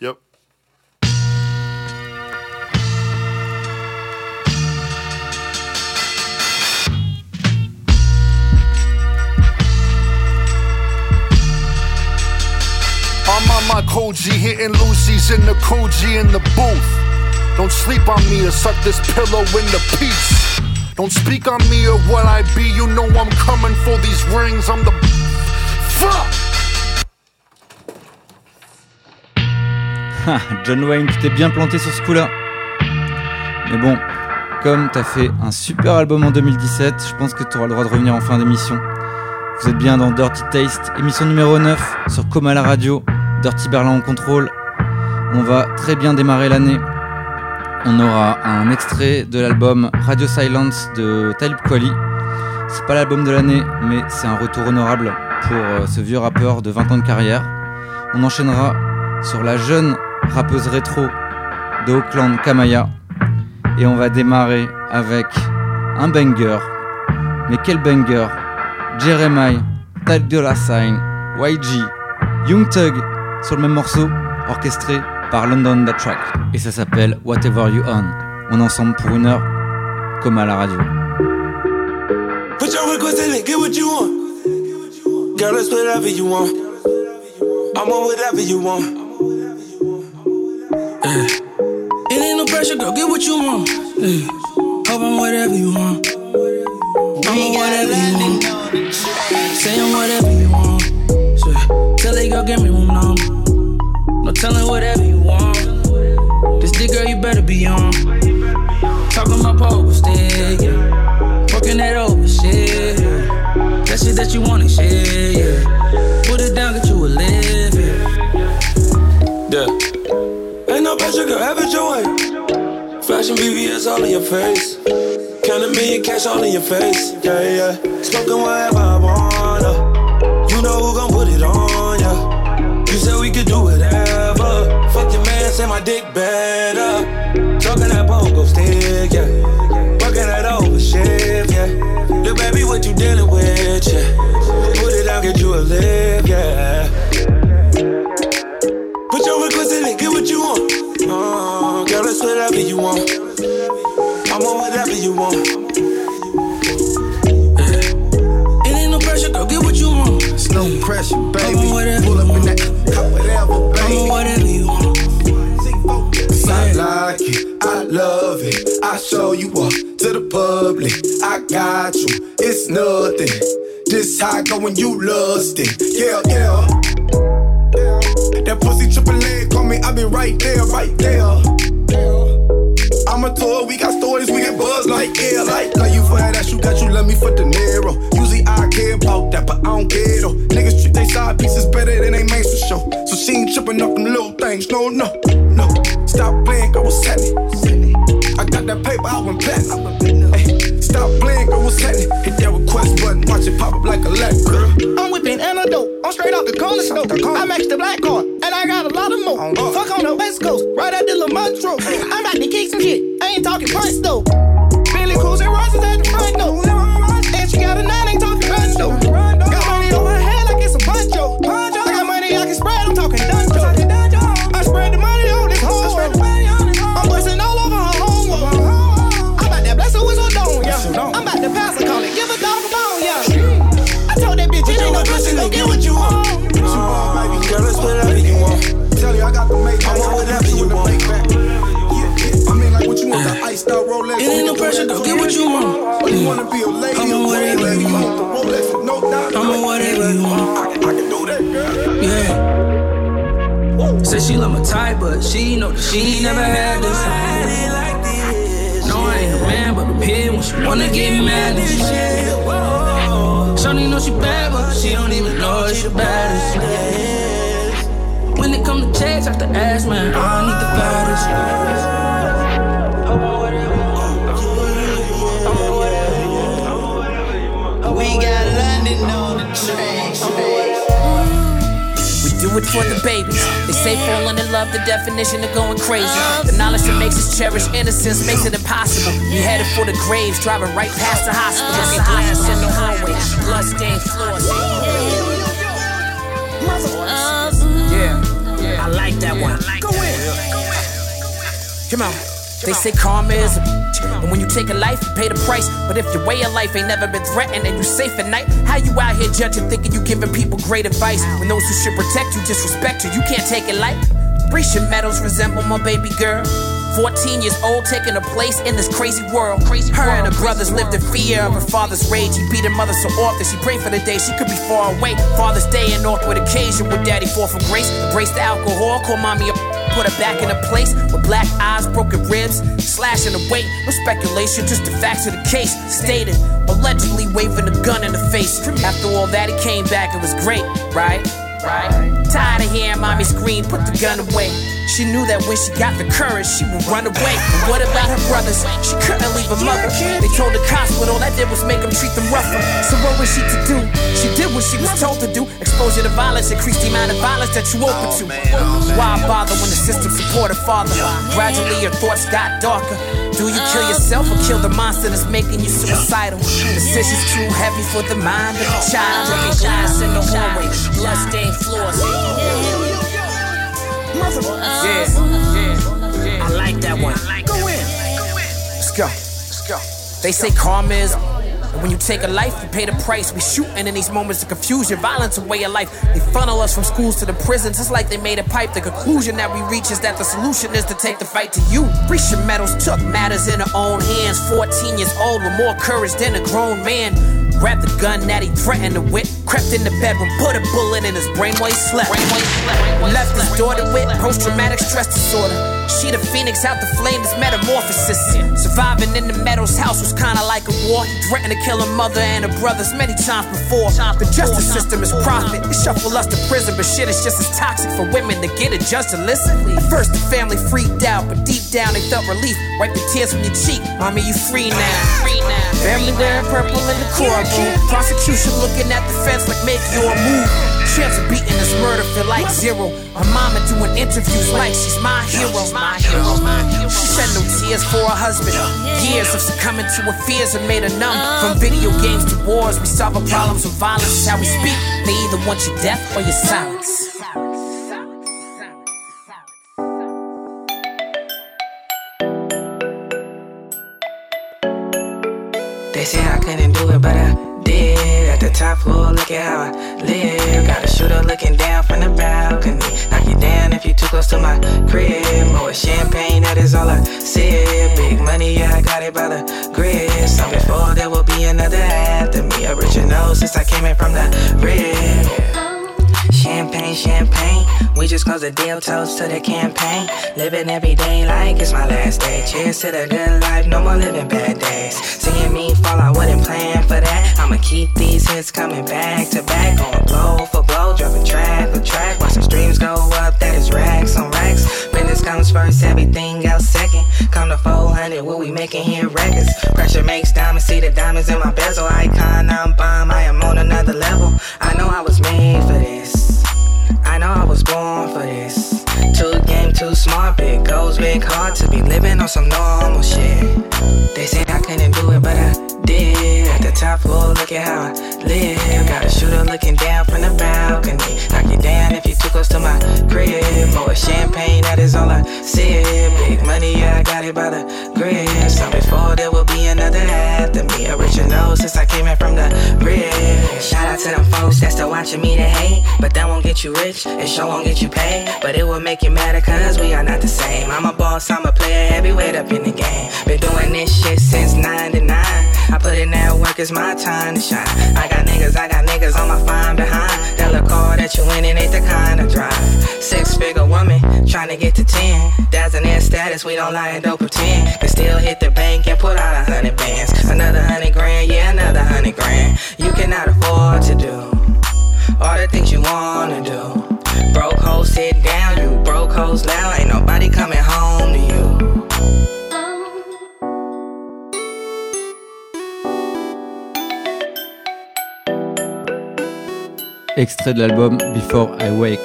Yep. I'm on my Koji, hitting Lucy's in the Koji in the booth. Don't sleep on me or suck this pillow into peace. Don't speak on me or what I be. You know I'm coming for these rings. I'm the fuck. John Wayne, tu t'es bien planté sur ce coup-là. Mais bon, comme t'as fait un super album en 2017, je pense que tu auras le droit de revenir en fin d'émission. Vous êtes bien dans Dirty Taste, émission numéro 9 sur Coma la radio, Dirty Berlin en contrôle. On va très bien démarrer l'année. On aura un extrait de l'album Radio Silence de Talib Kweli. C'est pas l'album de l'année, mais c'est un retour honorable pour euh, ce vieux rappeur de 20 ans de carrière. On enchaînera sur la jeune rappeuse rétro de Auckland, Kamaya. Et on va démarrer avec un banger. Mais quel banger? Jeremiah, Tag de la Sign, YG, Young Thug sur le même morceau, orchestré par London The Track. Et ça s'appelle Whatever You On. On ensemble pour une heure, comme à la radio. Put your request in get what you want. Whatever you want. I'm on whatever you want. Yeah. It ain't no pressure, girl, get what you want. Yeah. Hope I'm whatever you want. I'm whatever you want. Say I'm whatever you want. Say, tell that girl, give me room now. No telling whatever you want. This dick, girl, you better be on. All in your face. Count a million cash all in your face, yeah, yeah. Smoking whatever I wanna. You know who gon' put it on, yeah. You said we could do whatever. Fuck your man, say my dick better. Talking that pogo stick, yeah. When you lust it. Yeah, yeah. That pussy triple leg, call me, I been right there, right there. I'm a tour, we got stories, we get buzz like air. Like, love you for that, you got you, love me for the narrow. Usually I care about that, but I don't care though. Niggas treat they side pieces better than they mains for show. So she ain't tripping up them little things, no, no, no. Stop playing, girl, what's happening? I got that paper, I went platinum. Stop playing, girl, what's happening? Hit that request button, watch it pop up like a leg, girl. I'm whipping antidote. I'm straight out the corner store. I matched the black card, and I got a lot of more. Fuck on the west coast, right at the Lamontro. I'm about to kick some shit. I ain't talking price though. Pressure, go get what you want. Or you wanna be a lady, I'm a on whatever you want. I'm on whatever you want. I can, do that, girl. Yeah. Say she love my type, but she know that she ain't never had this. No, I ain't a man, but a pig when she wanna get mad and shit. Shawty know she bad, but she don't even know she the baddest. When it come to checks, I have to ask, man, I need the baddest. We got London on the train. We do it for the babies. They say falling in love, the definition of going crazy. The knowledge that makes us cherish innocence makes it impossible. We headed for the graves, driving right past the hospital. Broken glass in the hallway, bloodstained floors. Yeah, I like that one. Come on. They say karma is a and when you take a life, you pay the price. But if your way of life ain't never been threatened and you safe at night, how you out here judging, thinking you giving people great advice? When those who should protect you disrespect you, you can't take it light. Bresha Meadows resemble my baby girl. 14 years old, taking a place in this crazy world. Crazy her and her brothers lived in fear of her father's rage. He beat her mother so often, she prayed for the day she could be far away. Father's Day, an awkward occasion with daddy fall from grace. Embrace the alcohol, call mommy a put her back in a place with black eyes, broken ribs, slashing the weight. No speculation, just the facts of the case. Stated, allegedly waving a gun in the face. After all that, he came back, it was great, right? Right? Tired of hearing mommy scream, put the gun away. She knew that when she got the courage, she would run away. And what about her brothers? She couldn't leave her mother. They told the cops, but all that did was make them treat them rougher. So what was she to do? She did what she was told to do. Exposure to violence increased the amount of violence that you open to. Oh, Why bother when the system support a father? Gradually your thoughts got darker. Do you kill yourself or kill the monster that's making you suicidal? Decisions too heavy for the mind of a child. Looking glass in the hallway, bloodstained floors. Yeah, yeah, yeah. I like that one. Go in. Let's go. Let's go. They say karma is. And when you take a life, you pay the price. We shooting in these moments of confusion, violence, a way of life. They funnel us from schools to the prisons. It's like they made a pipe. The conclusion that we reach is that the solution is to take the fight to you. Bresha Meadows took matters in her own hands. 14 years old with more courage than a grown man. Grabbed the gun that he threatened to whip. Crept in the bedroom, put a bullet in his brain while he slept. Left his daughter with post traumatic stress disorder. She the phoenix out the flame, this metamorphosis. Surviving in the Meadows house was kinda like a war. He threatened to kill her mother and her brothers many times before. The justice system is profit. It shuffle us to prison, but shit is just as toxic for women to get a judge to listen. At first, the family freaked out, but deep down they felt relief. Wipe the tears from your cheek. Mommy, you free now. Free now. Family wearing purple in the Prosecution looking at the fence like make your move. Chance of beating this murder feel like zero. Her mama doing interviews like she's my hero. My hero. She shed no tears for her husband. Years of succumbing to her fears have made her numb. From video games to wars, we solve our problems with violence. How we speak. They either want your death or your silence. Top floor, look at how I live. Got a shooter looking down from the balcony. Knock you down if you too close to my crib. More champagne, that is all I sip. Big money, yeah, I got it by the grid. Some before there will be another after me. Original since I came in from the rib. Champagne, champagne. We just close the deal, toast to the campaign. Living every day like it's my last day. Cheers to the good life, no more living bad days. Seeing me fall, I wouldn't plan for that. I'ma keep these hits coming back to back. Going blow for blow, dropping track for track. Watch some streams go up, that is racks on racks. Business comes first, everything else second. Come to 400, what we making here records. Pressure makes diamonds, see the diamonds in my bezel. Icon, I'm bomb, I am on another level. I know I was made for this. I know I was born for this. Too game, too smart, big goals, big heart to be living on some normal shit. They say couldn't do it, but I did. At the top floor, look at how I live. Got a shooter looking down from the balcony. Knock you down if you too close to my crib. More champagne, that is all I sip. Big money, yeah, I got it by the grid. Some before there will be another after me. Original since I came in from the rib. Shout out to them folks that's still watching me to hate. But that won't get you rich, it sure won't get you paid. But it will make you matter cause we are not the same. I'm a boss, I'm a player, heavyweight up in the game. Been doing this shit since 99. I put in that work, it's my time to shine. I got niggas, I got niggas on my fine behind. That look car that you in, it ain't the kind of drive. Six figure woman, trying to get to 10. That's an air status, we don't lie and don't pretend. Can still hit the bank and put out a hundred bands. Another hundred grand, yeah, another hundred grand. You cannot afford to do all the things you wanna do. Broke hoes sit down, you broke hoes now. Ain't nobody coming home to you. Extrait de l'album Before I Wake.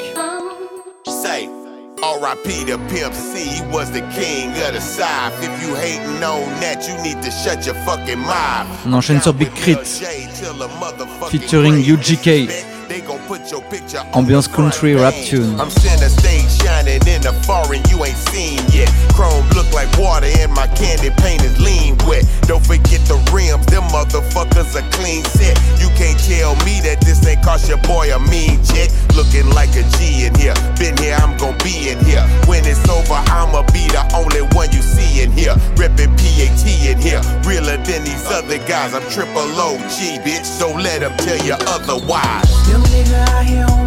R.I.P. to Pimp C, he was the king of the South. If you hating on that, you need to shut your fucking mouth. On enchaîne sur Big Crit, featuring UGK. Ambiance country rap tune. I'm center stage shining in a foreign you ain't seen yet. Chrome look like like water and my candy paint is lean wet. Don't forget the rims, them motherfuckers are clean set. You can't tell me that this ain't cost your boy a mean check. Looking like a G in here. Been here, I'm gon' be in here. When it's over, I'ma be the only one you see in here. Reppin' PAT in here. Realer than these other guys. I'm triple OG, bitch. So let them tell you otherwise. Nigga out here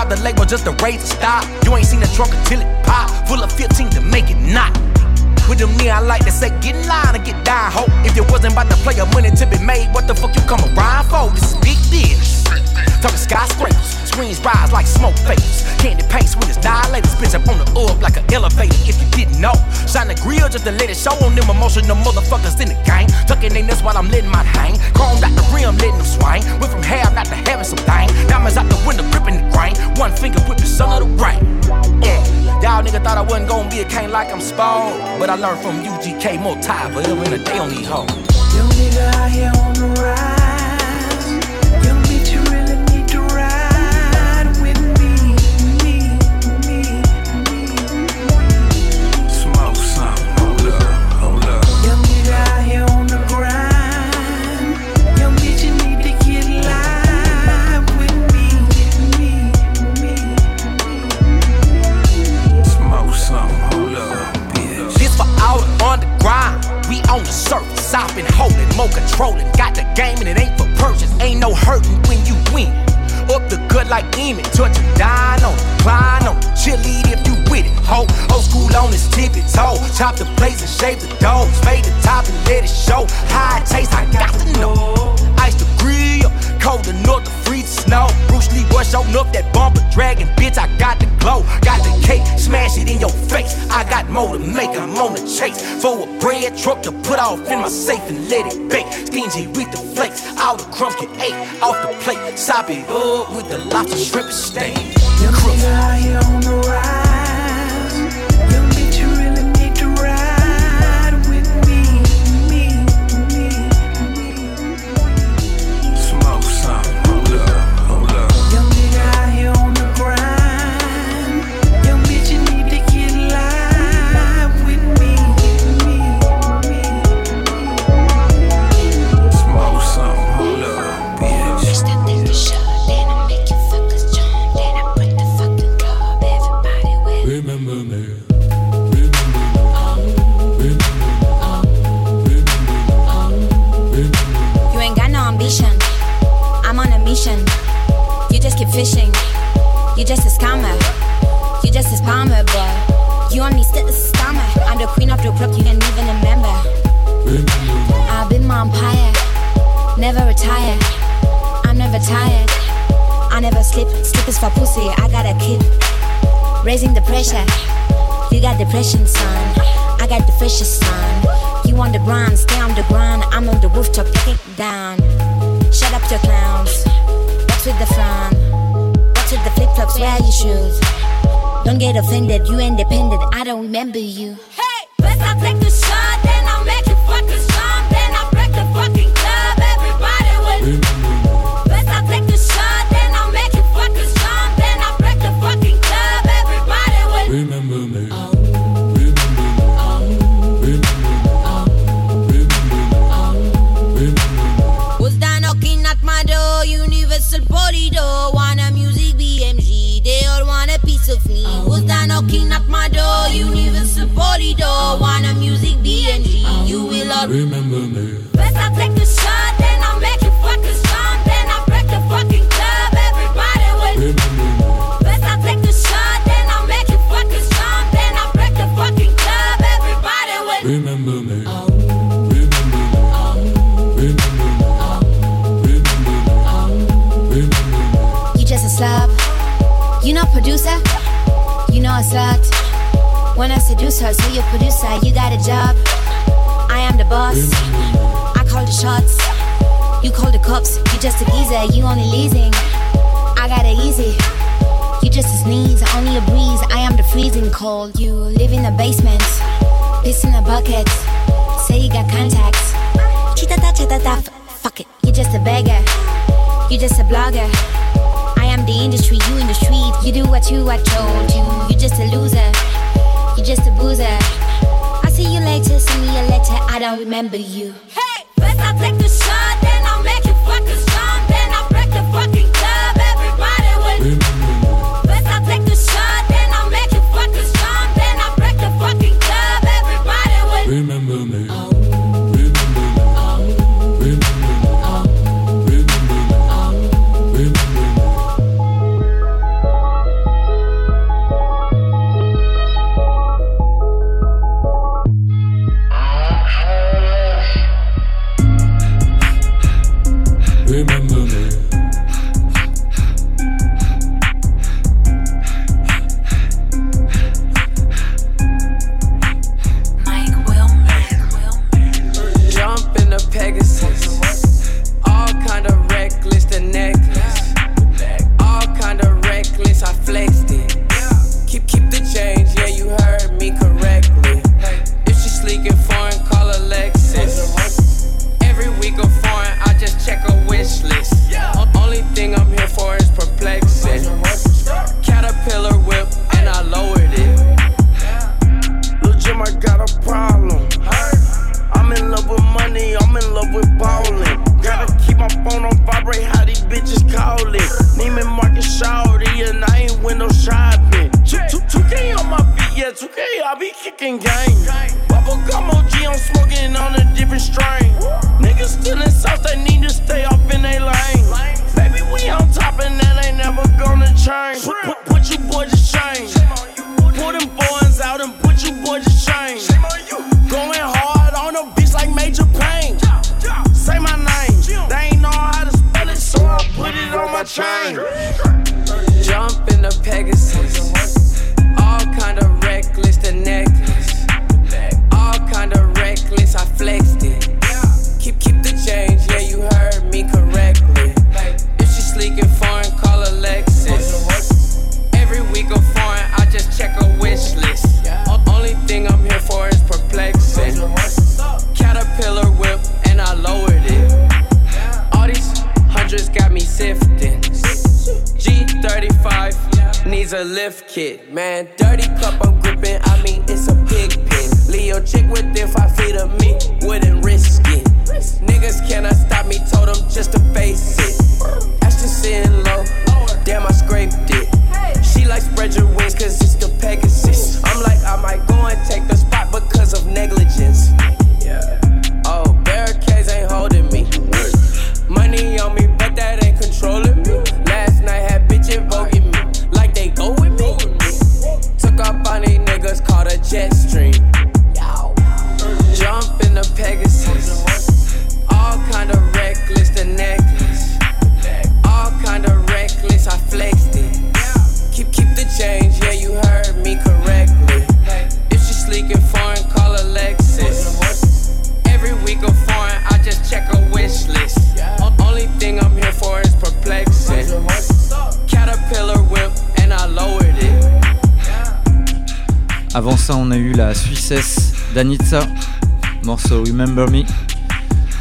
Drop the label just to raise the stop. You ain't seen the trunk until it pop. Full of 15 to make it not. With them I like to say get in line or get down, hope. If you wasn't about to play your money to be made, what the fuck you come around for? This is big business. Talking skyscrapers, screens rise like smoke vapors. Candy paints with its dilators, bitch up on the up like an elevator. If you didn't know, shine the grill just to let it show on them emotional motherfuckers in the gang. Tucking in this while I'm letting my hang. Chromed out the rim, letting them swing. Went from half not to having some thing. Diamonds out the window, gripping the grain. One finger with the son of the rain. Yeah. Y'all nigga thought I wasn't gonna be a king like I'm spoiled. But I learned from UGK more time a day on these hoes. Young nigga out here on the rise. Been holding, more controlling. Got the game and it ain't for purchase. Ain't no hurting when you win. Up the gut like Emmett, touch and dine on, climb on, it. cheerlead if you with it. Ho, old school on his tippy toe. Chop the plates and shave the dogs. Fade the top and let it show. How it tastes, I got to know. Cold enough to freeze the snow. Bruce Lee was showing up that bumper dragon, bitch. I got the glow, got the cake, smash it in your face. I got more to make, I'm on the chase for a bread truck to put off in my safe and let it bake. Stingy with the flakes, all the crumbs get ate off the plate. Sop it up with the lobster shrimp and steak. Nigga out here on the rise. Remember me. Remember me. You just a slob. You know producer. You know a slut. When I seduce her, so you producer, you got a job. I am the boss. I call the shots. You call the cops. You just a geezer. You only leasing. I got it easy. You just a sneeze, only a breeze. I am the freezing cold. You live in the basement piss in a bucket. Say you got contacts. Chita da chita da. Fuck it, you're just a beggar. You're just a blogger. I am the industry, you in the street. You do what you I told you. You're just a loser. You're just a boozer. I'll see you later, send me a letter. I don't remember you. Hey, first I take the shot.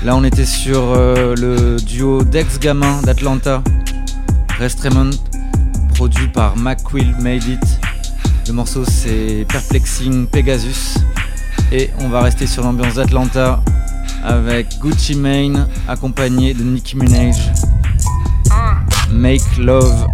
Là, on était sur euh, le duo Dex Gamin d'Atlanta, Rest produit par McQuill Made It. Le morceau c'est Perplexing Pegasus. Et on va rester sur l'ambiance d'Atlanta avec Gucci Mane accompagné de Nicki Minaj. Make Love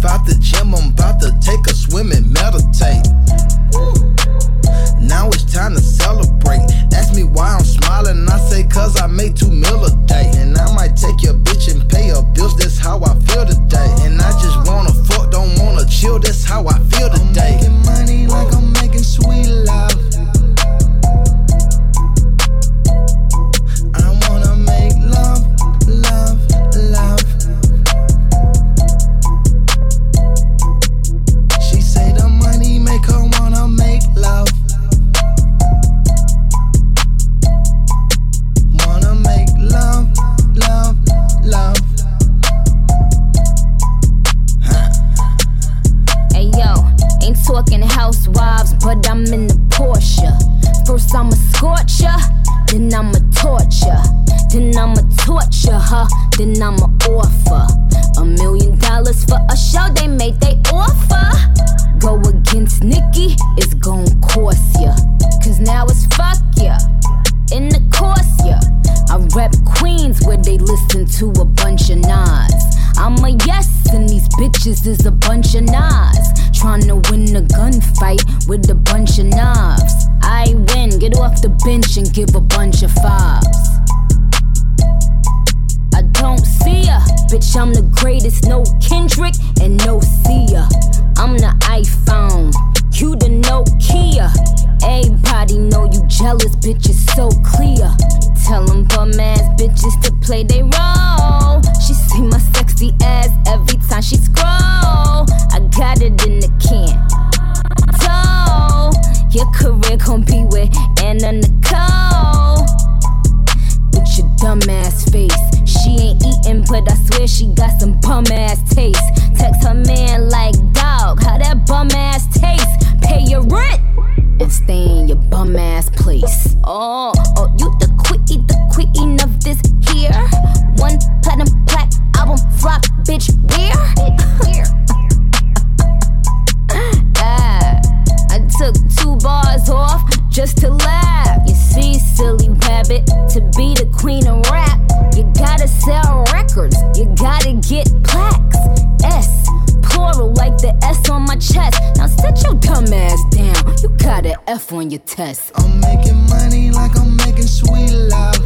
gym, I'm be with Anna Nicole. With your dumb ass face. She ain't eating, but I swear she got some bum ass taste. Text her man like, dog, how that bum ass taste? Pay your rent and stay in your bum ass place. Oh, oh, you the queen, the queen of this here. One platinum black album flop, bitch. Where? Ah, just to laugh. You see, silly rabbit, to be the queen of rap, you gotta sell records, you gotta get plaques. S, plural like the S on my chest. Now sit your dumb ass down, you got an F on your test. I'm making money like I'm making sweet love.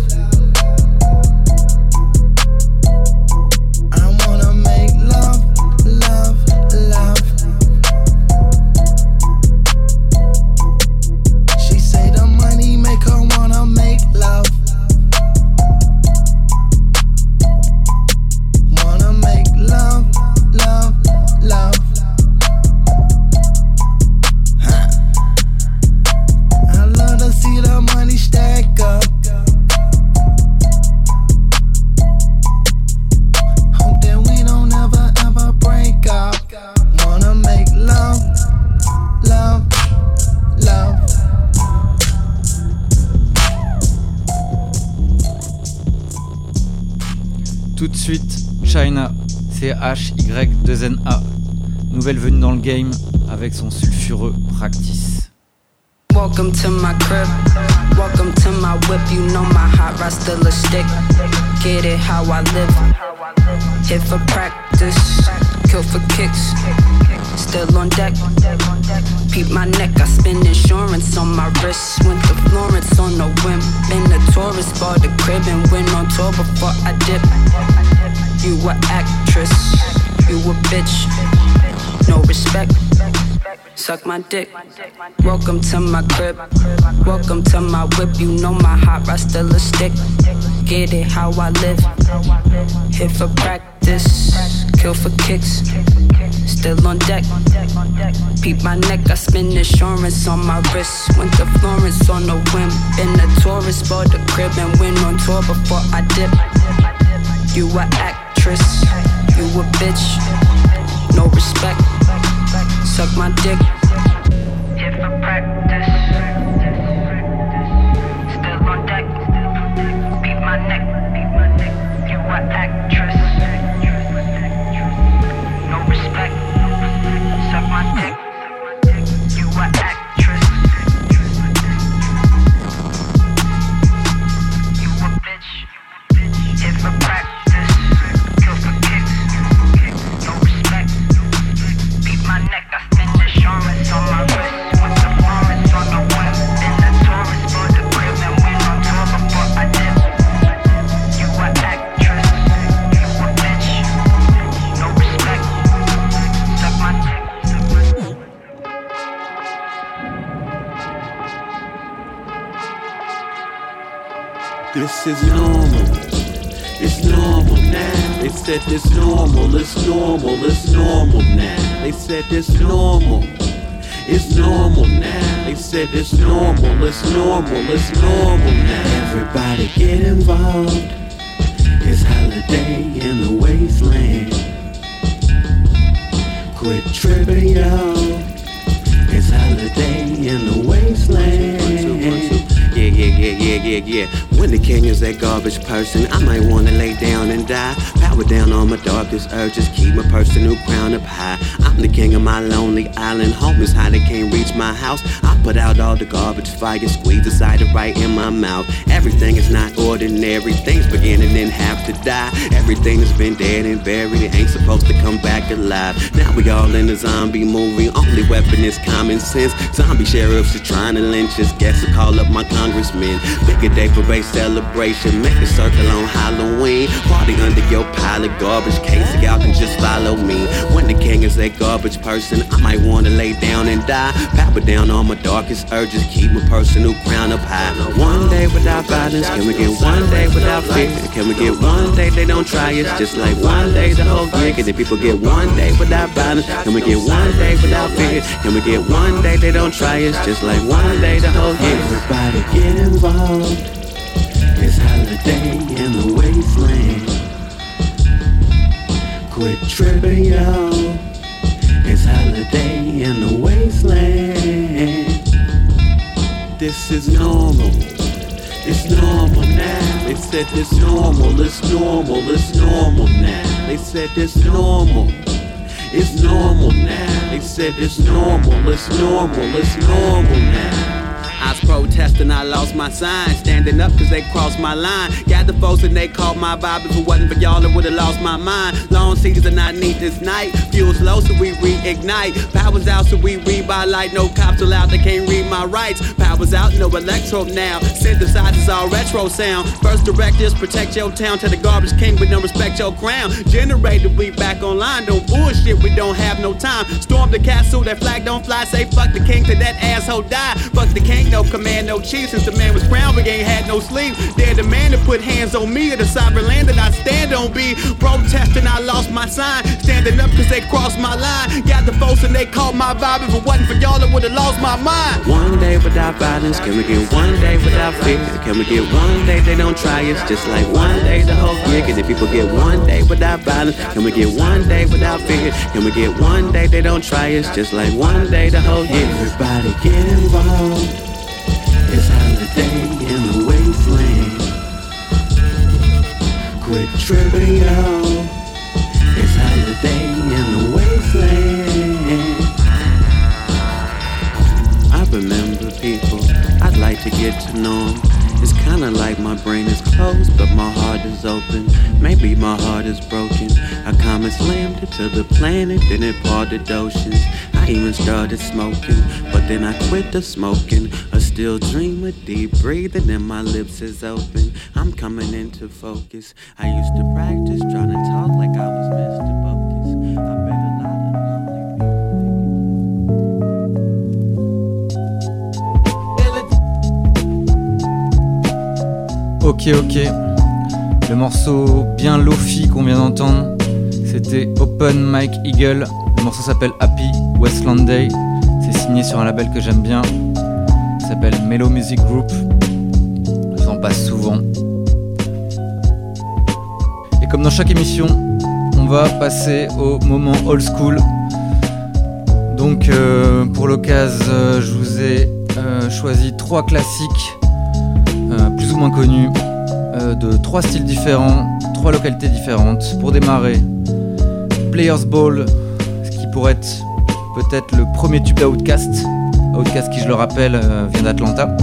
Nouvelle dans le game avec son sulfureux Practice. Welcome to my crib. Welcome to my whip. You know my hot rod still a stick. Get it how I live. Hit for practice. Kill for kicks. Still on deck. Peep my neck. I spend insurance on my wrist. Went to Florence on a whim. Been a tourist. Bought the crib and went on tour before I dip. You a actress. You a bitch. No respect. Suck my dick. Welcome to my crib. Welcome to my whip. You know my hot rod still a stick. Get it how I live. Hit for practice. Kill for kicks. Still on deck. Peep my neck. I spend insurance on my wrist. Went to Florence on a whim. Been a tourist. Bought the crib and went on tour before I dip. You a actress. You a bitch. No respect. Suck my dick. This is normal. It's normal now. They said this normal, it's normal, it's normal now. They said this normal. It's normal now. They said it's normal, it's normal, it's normal now. Everybody get involved. It's holiday in the wasteland. Quit tripping, y'all. It's holiday in the wasteland. Yeah, yeah, yeah, yeah, yeah, yeah. When the is that garbage person, I might wanna lay down and die. Power down on my darkest urges, keep my personal crown up high. I'm the king of my lonely island. Home is how they can't reach my house. I put out all the garbage fire, squeeze the cider right in my mouth. Everything is not ordinary, things beginning and have to die. Everything has been dead and buried, it ain't supposed to come back alive. Now we all in a zombie movie, only weapon is common sense. Zombie sheriffs are trying to lynch us, guess I call up my. Pick a day for a celebration, make a circle on Halloween. Party under your pile of garbage, case y'all can just follow me. When the king is a garbage person, I might wanna lay down and die. Power down on my darkest urges, keep my personal crown up high. One day without violence, can we get one day without fear? Can we get one day they don't try us, just like one day the whole year? Can the people get one day without violence? Can we get one day without fear? Can we get one day they don't try us, just like one day the whole year? Everybody get involved. It's holiday in the wasteland. Quit tripping, y'all. It's holiday in the wasteland. This is normal. It's normal now. They said this normal. It's normal. It's normal now. They said this normal. It's normal now. They said it's normal. It's normal. It's normal now. I was protesting, I lost my sign. Standing up cause they crossed my line. Got the folks and they caught my vibe. If it wasn't for y'all, I would've lost my mind. Long season, I need this night. Fuel's low, so we reignite. Power's out, so we read by light. No cops allowed, they can't read my rights. Power's out, no electro now. Synthesizers all retro sound. First directives, protect your town. Tell the garbage king, but don't respect your crown. Generated, we back online. Don't bullshit, we don't have no time. Storm the castle, that flag don't fly. Say fuck the king till that asshole die. Fuck the king, no command, no chief. Since the man was crowned, we ain't had no sleep. They're the man to put hands on me, in the sovereign land that I stand on. Be protesting, I lost my sign. Standing up cause they crossed my line. Got the folks and they caught my vibe. If it wasn't for y'all, I would've lost my mind. One day without violence, can we get one day without fear? Can we get one day they don't try us? Just like one day the whole year. Can the people get one day without violence? Can we get one day without fear? Can we get one day they don't try us? Just like one day the whole year. Everybody get involved. It's holiday in the wasteland. Quit tripping, y'all. It's holiday in the wasteland. I remember people I'd like to get to know 'em. It's kinda like my brain is closed, but my heart is open. Maybe my heart is broken. I come and slammed it to the planet, then it parted oceans. I even started smoking, but then I quit the smoking. I still dream with deep breathing, and my lips is open. I'm coming into focus. I used to practice trying to talk like I Ok, ok. Le morceau bien lofi qu'on vient d'entendre, c'était Open Mike Eagle. Le morceau s'appelle Happy Westland Day. C'est signé sur un label que j'aime bien. Il s'appelle Mellow Music Group. J'en passe souvent. Et comme dans chaque émission, on va passer au moment old school. Donc euh, pour l'occasion, je vous ai euh, choisi trois classiques moins euh, de trois styles différents, trois localités différentes. Pour démarrer, Players Ball, ce qui pourrait être peut-être le premier tube d'Outcast. Outcast qui, je le rappelle, euh, vient d'Atlanta.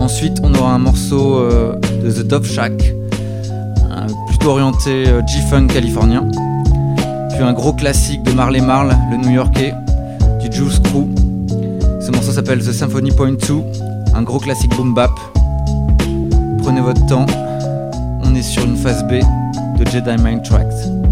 Ensuite, on aura un morceau euh, de The Dove Shack, plutôt orienté G-Funk californien. Puis un gros classique de Marley Marl, le New-Yorkais, du Juice Crew. Ce morceau s'appelle The Symphony Point 2, un gros classique boom bap. Prenez votre temps, on est sur une phase B de Jedi Mind Tracks.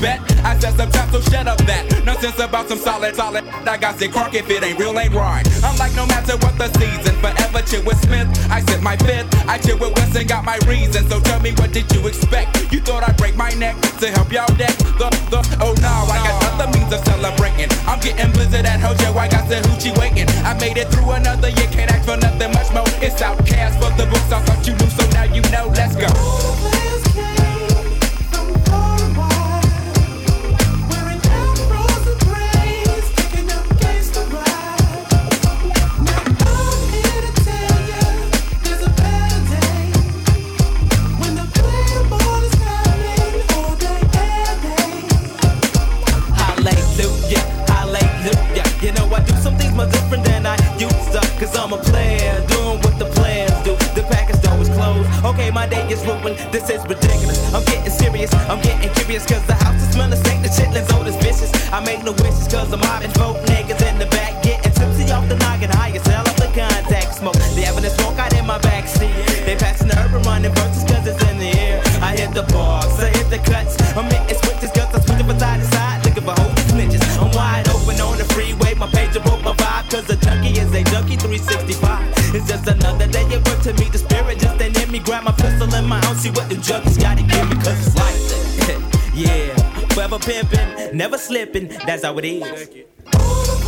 Bet I said some time, so shut up that. Nonsense about some solid, solid. I got sick crock if it ain't real, ain't right. I'm like, no matter what the season, forever chill with Smith. I said my fifth. I chill with West and got my reason. So tell me, what did you expect? You thought I'd break my neck to help y'all deck the, the, oh no, I got other means of celebrating. I'm getting blizzard at Hojo, I got the hoochie waiting. I made it through another year, can't ask for nothing much more. It's OutKast for the books, I thought you knew, so now you know, let's go. Cause I'm a player, doing what the players do. The package door is closed. Okay, my day is ruined. This is ridiculous. I'm getting serious, I'm getting curious. Cause the house is smelling stank, the chitlins old as vicious. I make no wishes cause I'm mobbing folk niggas in the back. Getting tipsy off the noggin, higher, sell up the contact smoke. Having a smoke out in my backseat. They passing the urban running verses is 365. It's just another day at work to me. The spirit just ain't in me. Grab my pistol in my own. See what the junkies gotta give me cause it's life. yeah, forever pimping, never slipping. That's how it is.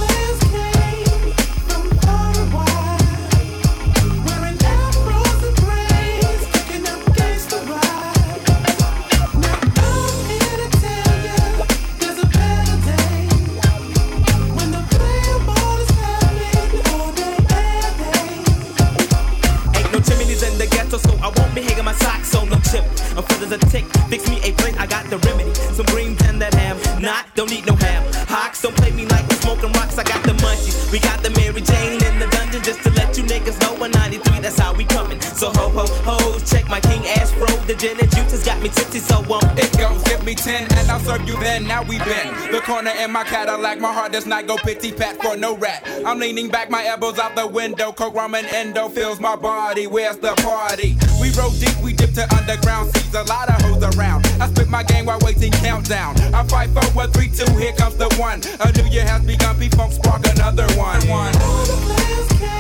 As a tick. Fix me a plate, I got the remedy. Some greens and that ham. Not, don't need no ham. Hawks, don't play me like we're smoking rocks. I got the munchies. We got the Mary Jane in the dungeon just to let you niggas know. 193, that's how we coming. So ho ho ho, check my king ass fro. The gin and juice has got me tipsy, so um. It goes, give me 10 and I'll serve you then. Now we been. The corner in my Cadillac, my heart does not go pity pat for no rat. I'm leaning back, my elbows out the window. Coke, rum, and endo fills my body. Where's the party? We roll deep, we to underground sees A lot of hoes around. I spit my game while waiting countdown. I fight for what three, two, here comes the one. A new year has begun, P-Funk spark another one. one. Here's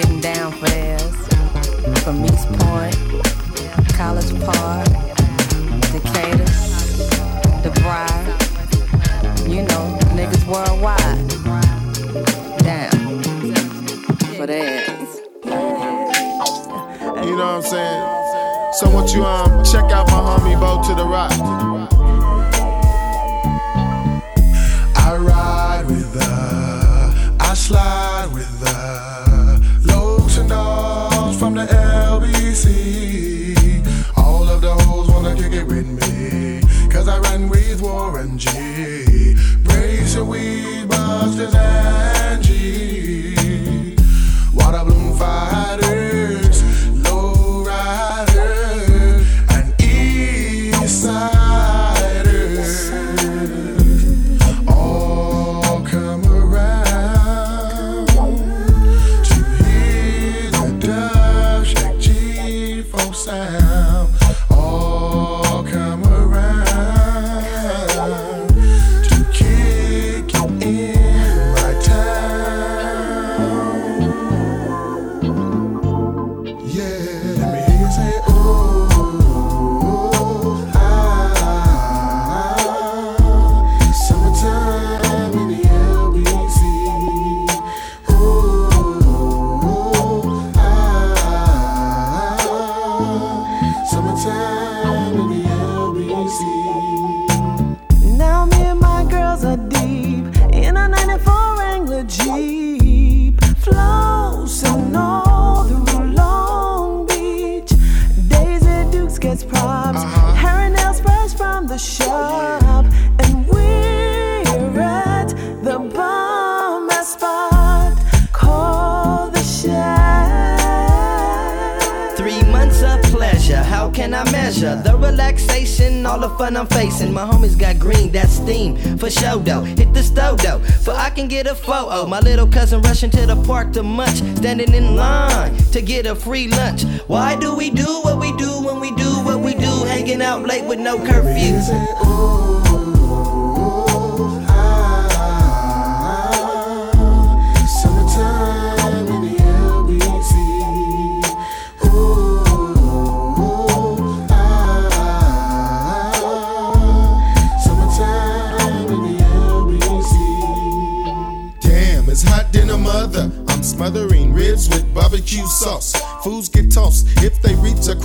getting down for theirs. From East Point, College Park, Decatur, DeVry, you know, niggas worldwide. Down for theirs. You know what I'm saying? So won't you um check out my homie Bo to the Rock? I ride with her, I slide free lunch.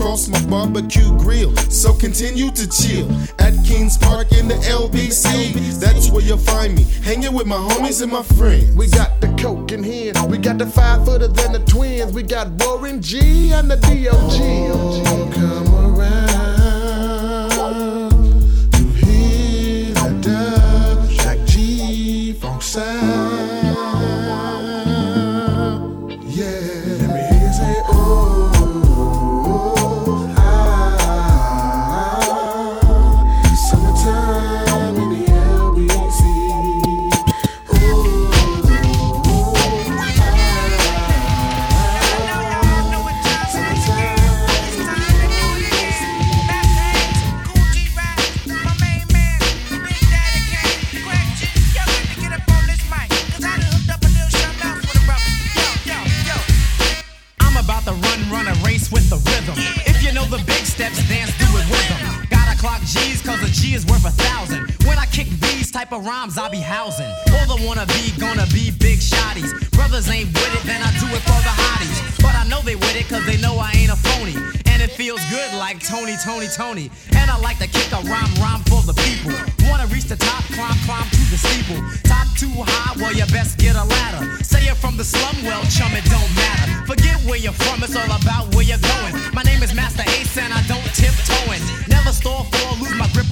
Across my barbecue grill. So continue to chill at Kings Park in the LBC. That's where you'll find me, hanging with my homies and my friends. We got the coke in here. We got the five footer than the twins. We got Warren G and the DOG. Come around.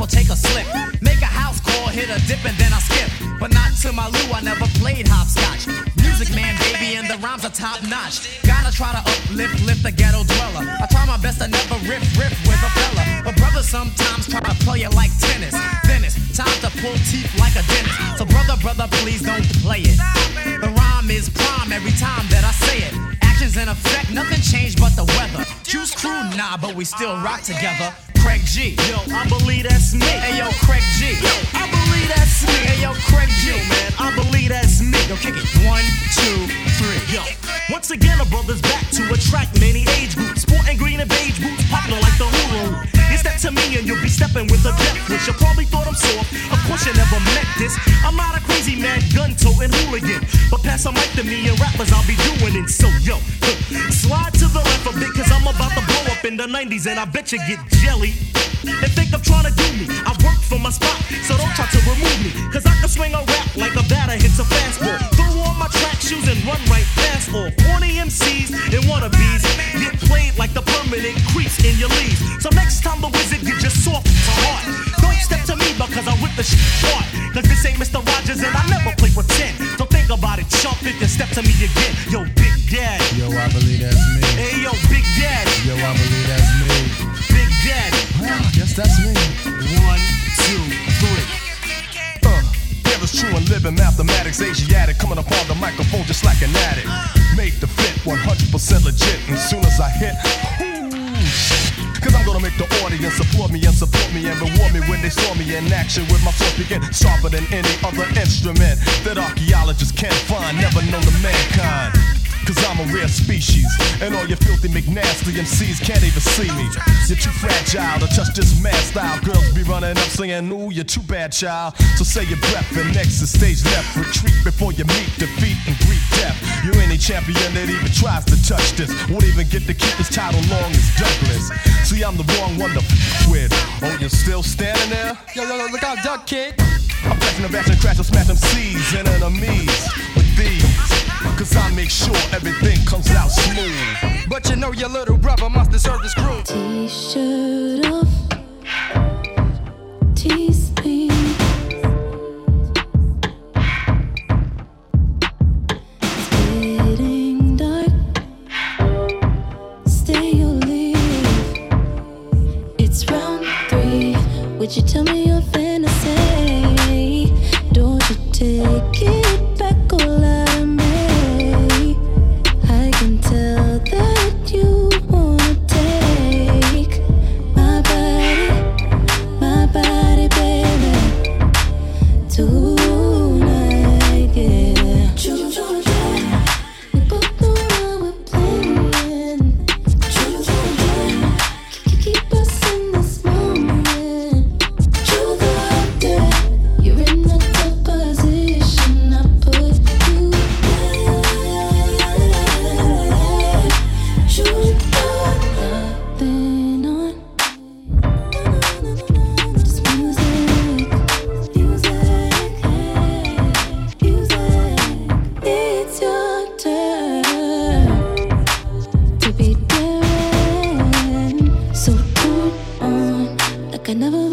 Or take a slip. Make a house call, hit a dip, and then I skip. But not to my Lou, I never played hopscotch. Music man, baby, and the rhymes are top notch. Gotta try to uplift, lift the ghetto dweller. I try my best to never riff, riff with a fella. But brothers sometimes try to play it like tennis. Then it's time to pull teeth like a dentist. So brother, brother, please don't play it. The rhyme is prime every time that I say it. Actions in effect, nothing changed but the weather. Crew, nah, but we still rock together. Craig G. Yo, I believe that's me. Hey yo, Craig G. Yo, I believe that's me. Hey yo, Craig G. Yo, man, I believe that's me. Yo, kick it. One, two, three. Yo, once again, a brother's back to attract many age groups. Sporting green and beige boots, popular like the step to me and you'll be stepping with a death wish. You probably thought I'm soft. Of course, you never met this. I'm not a crazy mad gun toting hooligan. But pass a mic to me and rappers, I'll be doing it. So, yo, slide to the left a bit, cause I'm about to blow up in the 90s and I bet you get jelly. And think I'm trying to do me. I work for my spot, so don't try to remove me. Cause I can swing a rap like a batter hits a fastball. Throw on my track shoes and run right fast off. 20 MCs and wannabes get played like the permanent crease in your leaves. So next time the wizard get your soft to heart. Don't step to me because I rip the shit apart. Cause this ain't Mr. Rogers and I never play pretend. So think about it, chump, if you step to me again. Yo, Big Daddy. Yo, I believe that's me. Hey, yo, Big Daddy. Yo, I believe that's me. Big Daddy. Ah, yes, that's me. One, true and living mathematics, Asiatic, coming up on the microphone just like an addict. Made to fit, 100% legit. And soon as I hit. Cause I'm gonna make the audience support me and support me and reward me when they saw me in action with my sword begin sharper than any other instrument that archaeologists can't find, never known to mankind. Cause I'm a rare species, and all your filthy McNasty MCs can't even see me. You're too fragile to touch this mad style. Girls be running up singing, Ooh, you're too bad, child. So say your breath and next is stage left. Retreat before you meet defeat and greet death. You any champion that even tries to touch this won't even get to keep his title long as Douglas. See, I'm the wrong one to f with. Oh, you're still standing there? Yo, yo, yo, look out, duck kid. I'm flexing the bash and crash and smash them C's and enemies these. Cause I make sure everything comes out smooth. But you know your little brother must deserve this groove. T-shirt off, round three Would you tell never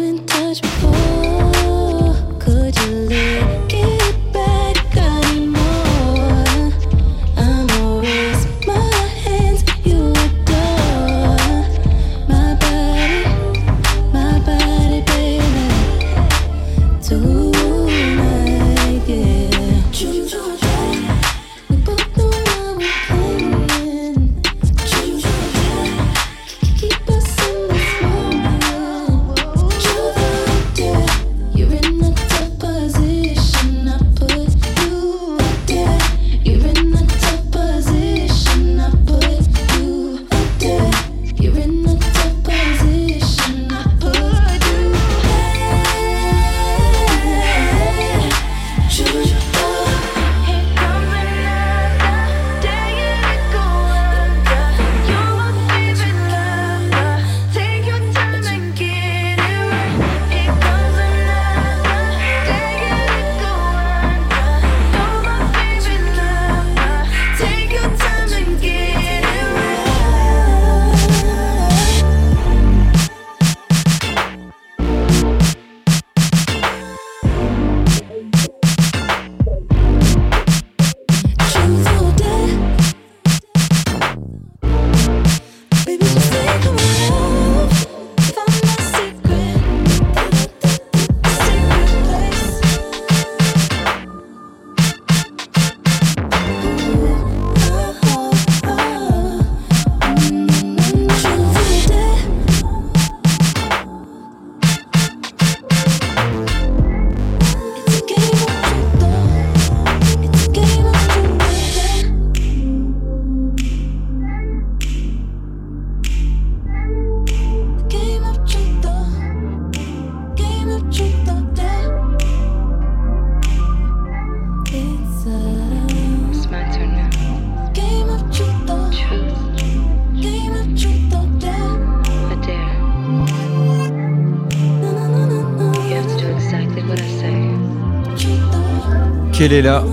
elle est là.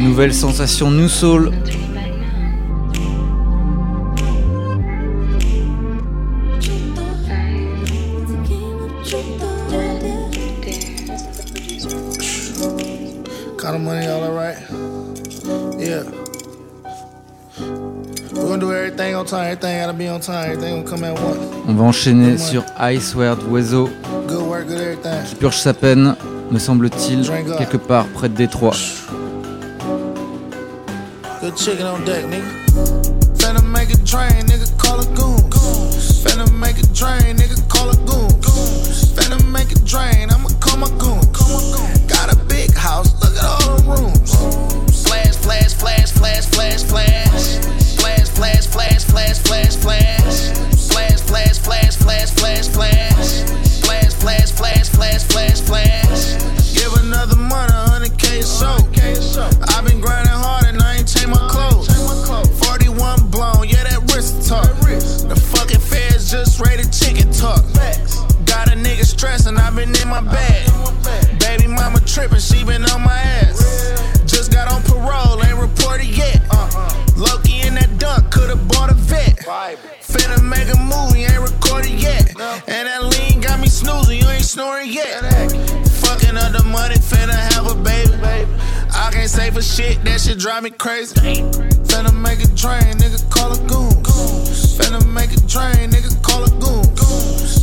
Nouvelle sensation New Soul. On va enchaîner sur Ice Word Wezo qui purge sa peine me semble-t-il, quelque part près de Détroit. Shit, that shit drive me crazy. Finna make it drain, nigga, call a goon. Finna make it drain, nigga, call a goon.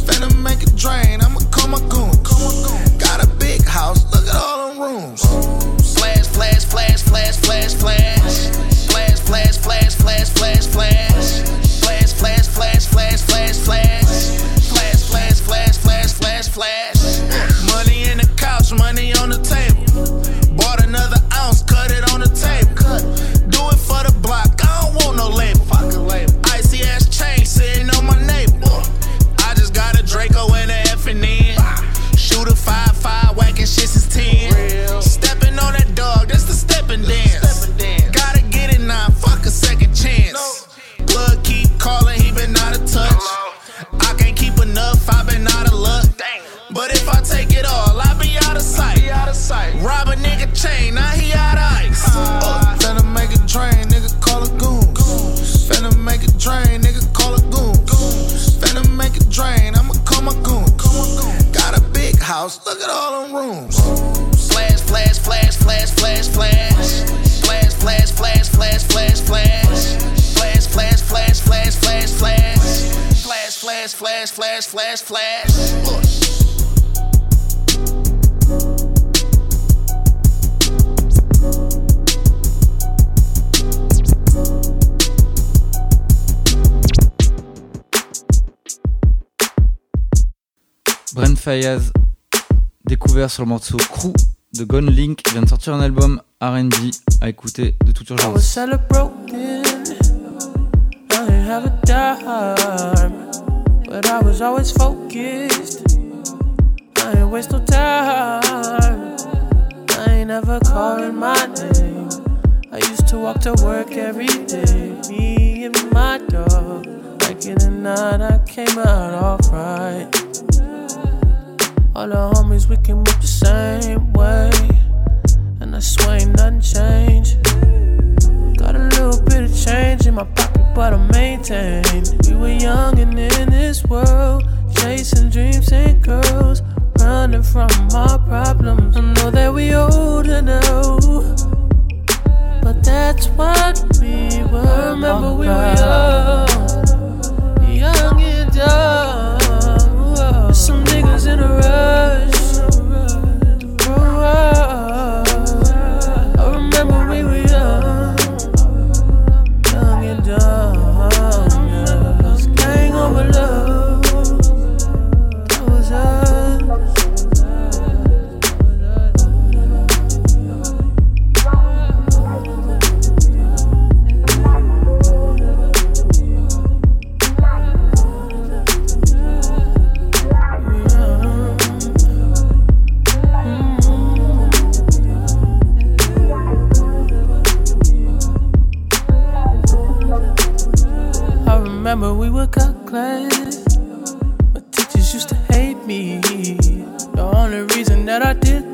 Finna make it drain, I'ma call my goon. Got a big house, look at all them rooms. Flash, flash, flash, flash, flash. Flash, flash, flash, flash, flash, flash. Flash, Flash, flash, flash, flash, flash. Brent Fayaz, découvert sur le morceau Crew de Gone Link, vient de sortir un album RB à écouter de toute I was urgence. I didn't have a dime, but I was always focused. I ain't waste no time. I ain't ever calling my name. I used to walk to work every day. Me and my dog, like in the night, I came out alright. All the homies, we can move the same way. And I swear ain't nothing changed. Got a little bit of change in my pocket, but I maintain. We were young and in this world, chasing dreams and girls, running from our problems. I know that we older now, but that's what we were. Remember we were young, young and dumb. Some niggas in a rush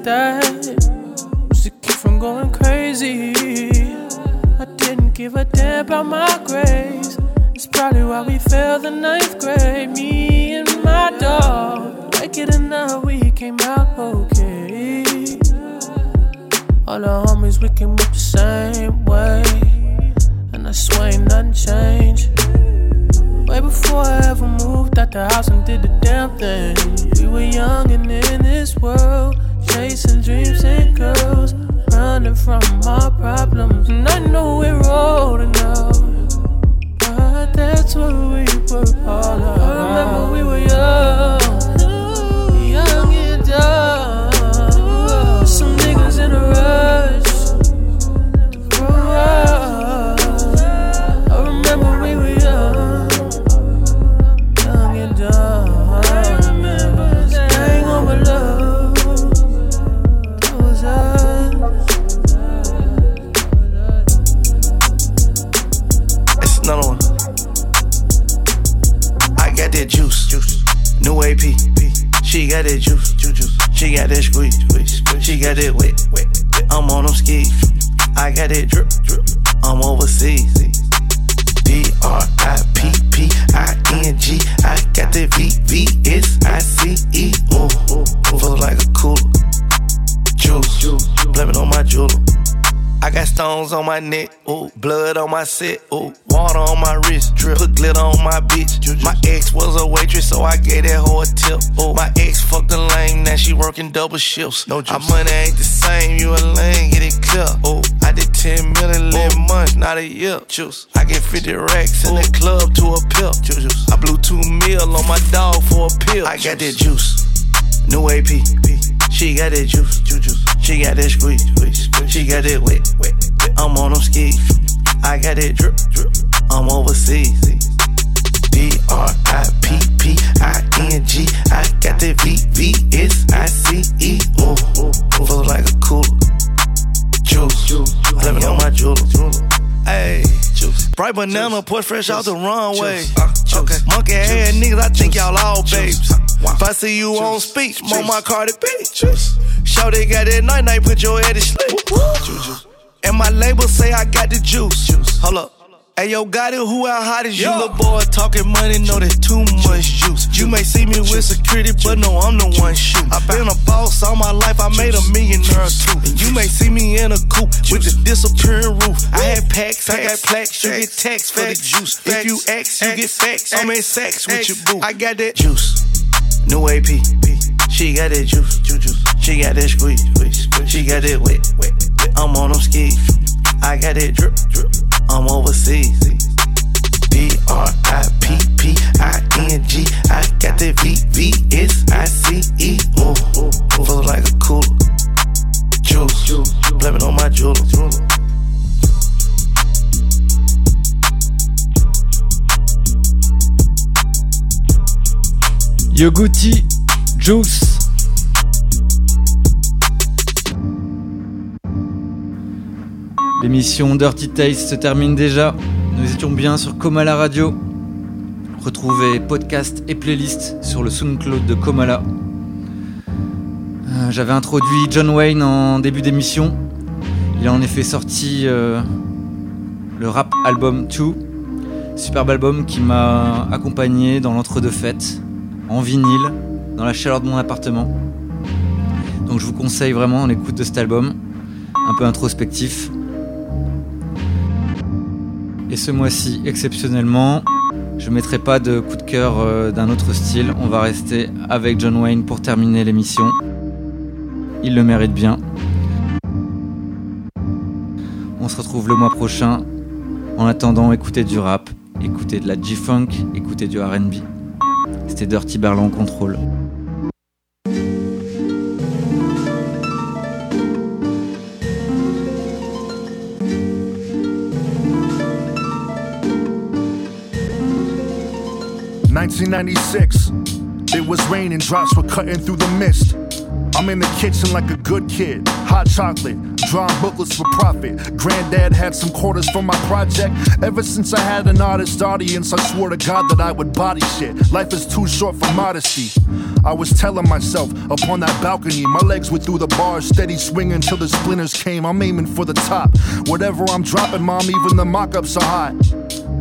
that was to keep from going crazy. I didn't give a damn about my grades. It's probably why we failed the ninth grade. Me and my dog, like it or not, we came out okay. All the homies, we can move the same way. And I swear ain't nothing changed. Way before I ever moved out the house and did the damn thing. We were young and in this world, chasing dreams and girls, running from my problems. And I know we're older now, but that's what we were all about. I remember we were young got that juice, juice, juice. She got that squeeze, squeeze. squeeze. She got that wet, wet. I'm on them skis. I got that drip, drip. I'm overseas. D R I P P I N G. I got that V V S I C E. Ooh, feel like a cooler. Juice, blame it on my jeweler. I got Stones on my neck, blood on my set, ooh, water on my wrist, drip, put glitter on my bitch. My ex was a waitress, so I gave that hoe a tip. Ooh, my ex fucked a lame, now she working double shifts. No juice. Our money ain't the same, you a lame, get it clear. Ooh, I did 10 million in months, not a year. Juice, I get 50 racks in the club to a pill. Juice, I blew two mil on my dog for a pill. I got that juice, new AP. She got that juice, juice. She got that squeeze. She got that wet. I'm on them skis. I got it drip, drip. I'm overseas. D R I P P I N G. I got that V V S I C E. Ooh, flow like a cooler. Juice, let me on my jeweler. Hey, juice. Bright banana, put fresh out the runway. Okay, monkey head niggas, I think y'all all babes. If I see you on speech, on my Cardi B. Show they got that night night, put your head to sleep. And my label say I got the juice. Hold up. Hey yo, got it, who out hot as you? Little boy talking money, know that's too much juice. You may see me with security, but no, I'm the one shoot. i been a boss all my life, I made a millionaire too. And you may see me in a coupe with the disappearing roof. I had packs, I got plaques, you get tax for the juice. If you X, you get facts. I'm in sex with your boo. I got that juice, new AP. She got that juice, juice. She got that squeeze. She got that wet, wet. I'm on them skis. I got that drip, drip. I'm overseas. B R I P P I N G. I got that V V S I C E. Ooh, flow like a cooler. Juice, blame it on my jeweler. Yo Gotti, Juice. L'émission Dirty Taste se termine déjà. Nous étions bien sur Komala Radio. Retrouvez podcast et playlist sur le SoundCloud de Komala. Euh, J'avais introduit John Wayne en début d'émission. Il a en effet sorti euh, le rap album 2. Superbe album qui m'a accompagné dans l'entre-deux fêtes, en vinyle, dans la chaleur de mon appartement. Donc je vous conseille vraiment l'écoute de cet album, un peu introspectif. Et ce mois-ci, exceptionnellement, je ne mettrai pas de coup de cœur euh, d'un autre style. On va rester avec John Wayne pour terminer l'émission. Il le mérite bien. On se retrouve le mois prochain. En attendant, écoutez du rap, écoutez de la G-Funk, écoutez du RB. C'était Dirty Berlin Control. 1996. It was raining, drops were cutting through the mist. I'm in the kitchen like a good kid. Hot chocolate, drawing booklets for profit. Granddad had some quarters for my project. Ever since I had an artist audience, I swore to God that I would body shit. Life is too short for modesty. I was telling myself upon that balcony, my legs were through the bars, steady swinging till the splinters came. I'm aiming for the top. Whatever I'm dropping, mom, even the mock ups are hot.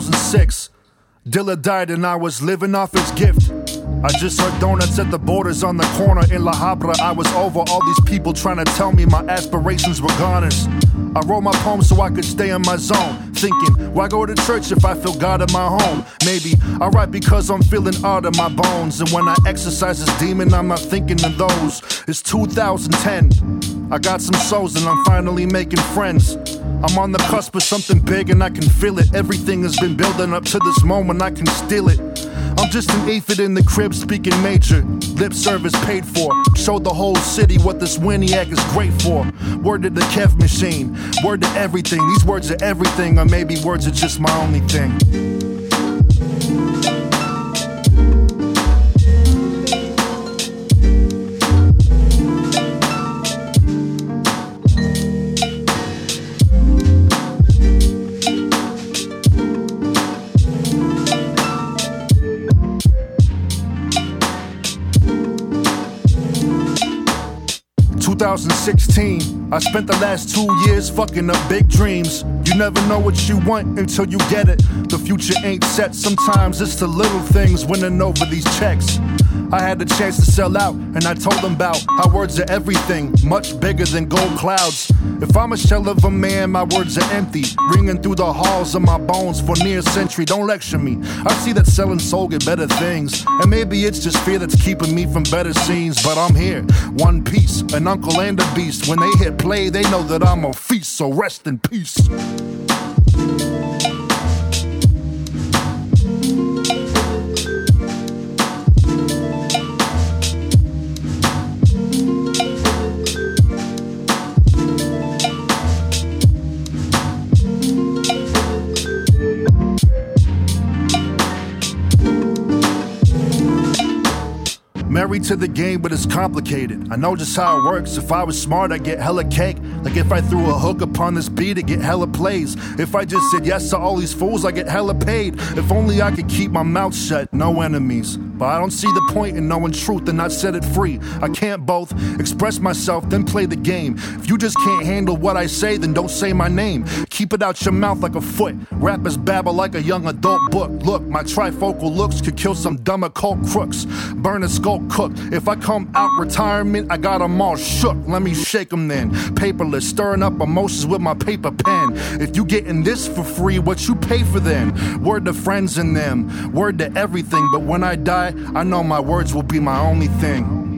2006. Dilla died and I was living off his gift. I just heard donuts at the borders on the corner in La Habra. I was over all these people trying to tell me my aspirations were goners. I wrote my poem so I could stay in my zone. Thinking, why go to church if I feel God in my home? Maybe I write because I'm feeling odd in my bones. And when I exercise this demon, I'm not thinking of those. It's 2010. I got some souls and I'm finally making friends. I'm on the cusp of something big and I can feel it. Everything has been building up to this moment, I can steal it. I'm just an aphid in the crib speaking major. Lip service paid for. Show the whole city what this Winiac is great for. Word to the Kev machine. Word to everything. These words are everything, or maybe words are just my only thing. 2016. I spent the last two years fucking up big dreams. You never know what you want until you get it. The future ain't set, sometimes it's the little things winning over these checks. I had the chance to sell out, and I told them about how words are everything, much bigger than gold clouds. If I'm a shell of a man, my words are empty, ringing through the halls of my bones for near a century. Don't lecture me. I see that selling soul get better things, and maybe it's just fear that's keeping me from better scenes. But I'm here, one piece, an uncle and a beast. When they hit play, they know that I'm a feast. So rest in peace. Married to the game, but it's complicated. I know just how it works. If I was smart, I'd get hella cake. Like if I threw a hook upon this beat, I'd get hella plays. If I just said yes to all these fools, I get hella paid. If only I could keep my mouth shut, no enemies. But I don't see the point in knowing truth and not set it free. I can't both express myself, then play the game. If you just can't handle what I say, then don't say my name. Keep it out your mouth like a foot. Rappers babble like a young adult book. Look, my trifocal looks could kill some dumb occult crooks. Burn a skull cook. If I come out retirement, I got them all shook. Let me shake them then. Paperless, stirring up emotions with my paper pen. If you getting this for free, what you pay for then? Word to friends and them, word to everything. But when I die, I know my words will be my only thing.